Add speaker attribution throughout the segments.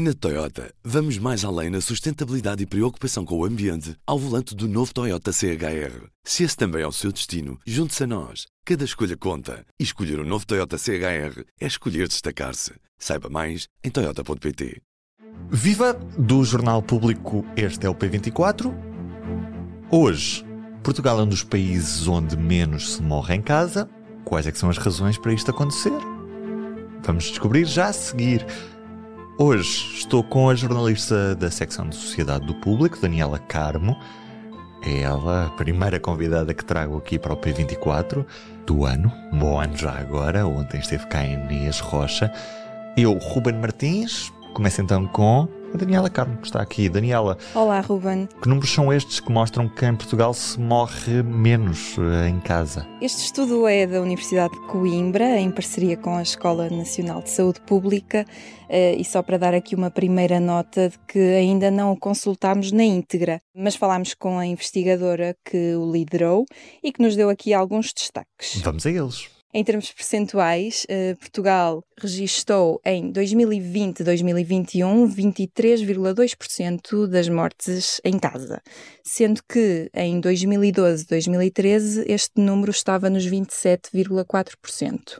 Speaker 1: Na Toyota, vamos mais além na sustentabilidade e preocupação com o ambiente ao volante do novo Toyota CHR. Se esse também é o seu destino, junte-se a nós. Cada escolha conta. E escolher o um novo Toyota CHR é escolher destacar-se. Saiba mais em Toyota.pt.
Speaker 2: Viva do Jornal Público, este é o P24. Hoje, Portugal é um dos países onde menos se morre em casa. Quais é são as razões para isto acontecer? Vamos descobrir já a seguir. Hoje estou com a jornalista da secção de Sociedade do Público, Daniela Carmo. É ela a primeira convidada que trago aqui para o P24 do ano. Bom ano já agora. Ontem esteve cá em Inês Rocha. Eu, Ruben Martins, começo então com a Daniela Carmo, que está aqui. Daniela.
Speaker 3: Olá, Ruben.
Speaker 2: Que números são estes que mostram que em Portugal se morre menos uh, em casa?
Speaker 3: Este estudo é da Universidade de Coimbra, em parceria com a Escola Nacional de Saúde Pública, uh, e só para dar aqui uma primeira nota de que ainda não o consultámos na íntegra, mas falámos com a investigadora que o liderou e que nos deu aqui alguns destaques.
Speaker 2: Vamos a eles.
Speaker 3: Em termos percentuais, eh, Portugal registou em 2020-2021 23,2% das mortes em casa, sendo que em 2012-2013 este número estava nos 27,4%.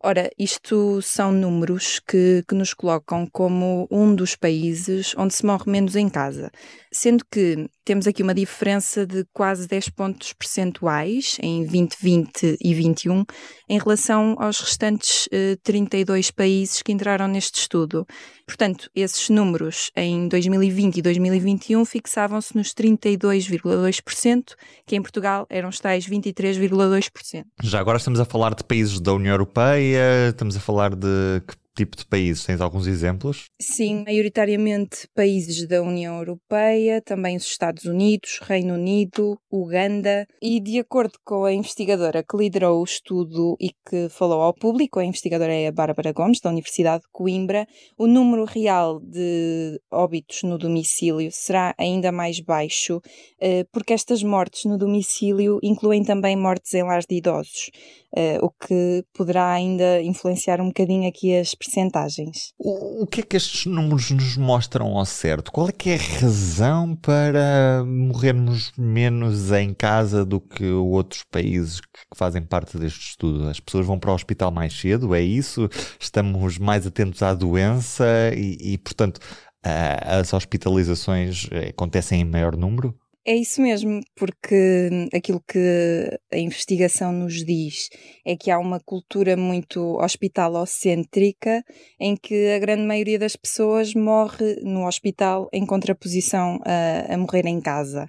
Speaker 3: Ora, isto são números que, que nos colocam como um dos países onde se morre menos em casa, sendo que temos aqui uma diferença de quase 10 pontos percentuais em 2020 e 2021 em relação aos restantes eh, 32 países que entraram neste estudo. Portanto, esses números em 2020 e 2021 fixavam-se nos 32,2%, que em Portugal eram os tais 23,2%.
Speaker 2: Já agora estamos a falar de países da União Europeia, estamos a falar de que tipo de países? Tens alguns exemplos?
Speaker 3: Sim, maioritariamente países da União Europeia, também os Estados Unidos, Reino Unido, Uganda. E de acordo com a investigadora que liderou o estudo e que falou ao público, a investigadora é a Bárbara Gomes, da Universidade de Coimbra, o número real de óbitos no domicílio será ainda mais baixo, eh, porque estas mortes no domicílio incluem também mortes em lares de idosos. Uh, o que poderá ainda influenciar um bocadinho aqui as percentagens.
Speaker 2: O, o, que é que estes números nos mostram ao certo? Qual é que é a razão para morrermos menos em casa do que outros países que, fazem parte deste estudo? As pessoas vão para o hospital mais cedo, é isso? Estamos mais atentos à doença e, e portanto, uh, as hospitalizações acontecem em maior número?
Speaker 3: É isso mesmo, porque aquilo que a investigação nos diz é que há uma cultura muito hospitalocêntrica em que a grande maioria das pessoas morre no hospital em contraposição a, a morrer em casa.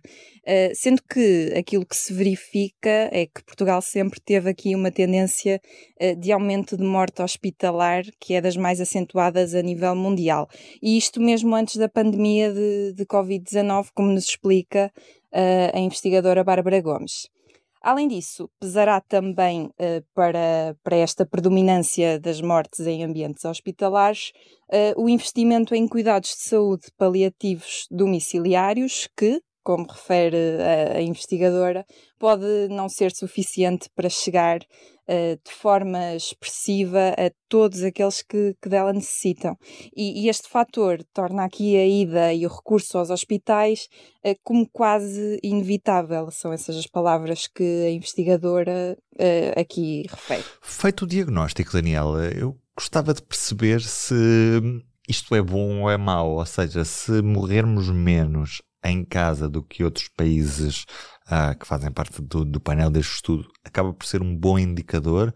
Speaker 3: Uh, sendo que aquilo que se verifica é que Portugal sempre teve aqui uma tendência uh, de aumento de morte hospitalar, que é das mais acentuadas a nível mundial. E isto mesmo antes da pandemia de, de Covid-19, como nos explica a investigadora Bárbara Gomes. Além disso, pesará também uh, para, para esta predominância das mortes em ambientes hospitalares uh, o investimento em cuidados de saúde paliativos domiciliários, que, como refere a, a investigadora, pode não ser suficiente para chegar uh, de forma expressiva a todos aqueles que, que dela necessitam. E, e, este fator torna aqui a ida e o recurso aos hospitais uh, como quase inevitável. São essas as palavras que a investigadora uh, aqui refere.
Speaker 2: Feito o diagnóstico, Daniela, eu gostava de perceber se isto é bom ou é mau, ou seja, se morrermos menos em casa do que outros países uh, que fazem parte do, do painel deste estudo, acaba por ser um bom indicador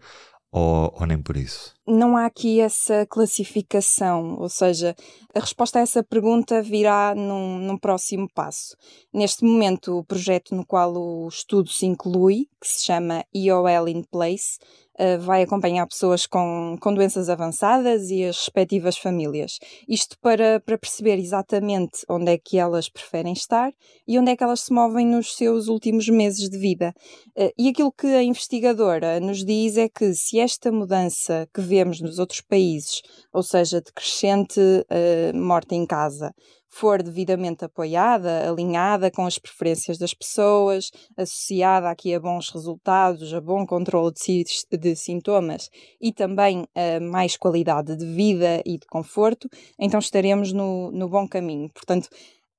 Speaker 2: ou, ou, nem por isso?
Speaker 3: Não há aqui essa classificação, ou seja, a resposta a essa pergunta virá num, num, próximo passo. Neste momento, o projeto no qual o estudo se inclui, que se chama EOL in Place, uh, vai acompanhar pessoas com, com doenças avançadas e as respectivas famílias. Isto para, para perceber exatamente onde é que elas preferem estar e onde é que elas se movem nos seus últimos meses de vida. Uh, e aquilo que a investigadora nos diz é que se esta mudança que vemos nos outros países, ou seja, de crescente uh, morte em casa, for devidamente apoiada, alinhada com as preferências das pessoas, associada aqui a bons resultados, a bom controle de, de sintomas e também a mais qualidade de vida e de conforto, então estaremos no, no bom caminho. Portanto,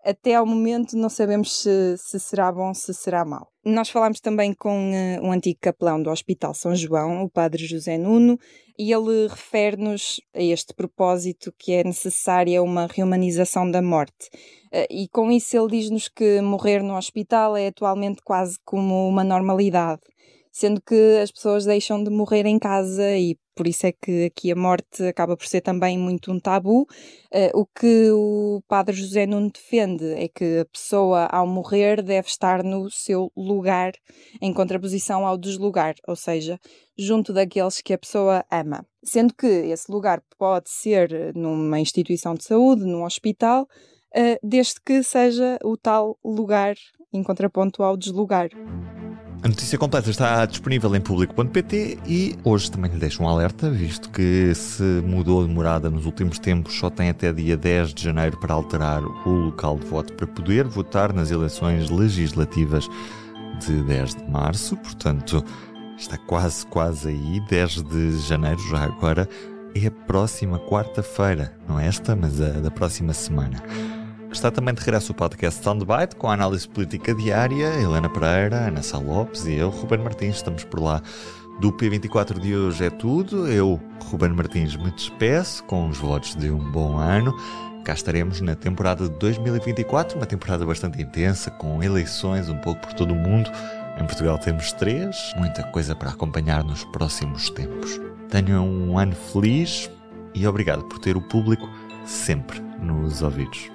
Speaker 3: até ao momento não sabemos se, se será bom, se será mau. Nós falámos também com uh, um antigo capelão do Hospital São João, o Padre José Nuno, e ele refere-nos a este propósito que é necessária uma reumanização da morte. Uh, e com isso ele diz-nos que morrer no hospital é atualmente quase como uma normalidade sendo que as pessoas deixam de morrer em casa e por isso é que aqui a morte acaba por ser também muito um tabu. Uh, o que o Padre José Nuno defende é que a pessoa, ao morrer, deve estar no seu lugar, em contraposição ao deslugar, ou seja, junto daqueles que a pessoa ama. Sendo que esse lugar pode ser numa instituição de saúde, num hospital, uh, desde que seja o tal lugar em contraponto ao deslugar.
Speaker 2: A notícia completa está disponível em público.pt e hoje também lhe deixo um alerta, visto que se mudou de morada nos últimos tempos, só tem até dia 10 de janeiro para alterar o local de voto para poder votar nas eleições legislativas de 10 de março. Portanto, está quase, quase aí. 10 de janeiro, já agora, é a próxima quarta-feira, não é esta, mas a da próxima semana. Está também de regresso o podcast Soundbite com a análise política diária. Helena Pereira, Ana Sá Lopes e eu, Ruben Martins, estamos por lá. Do P24 de hoje é tudo. Eu, Ruben Martins, me despeço com os votos de um bom ano. Cá estaremos na temporada de 2024, uma temporada bastante intensa, com eleições um pouco por todo o mundo. Em Portugal temos três, muita coisa para acompanhar nos próximos tempos. Tenham um ano feliz e obrigado por ter o público sempre nos ouvidos.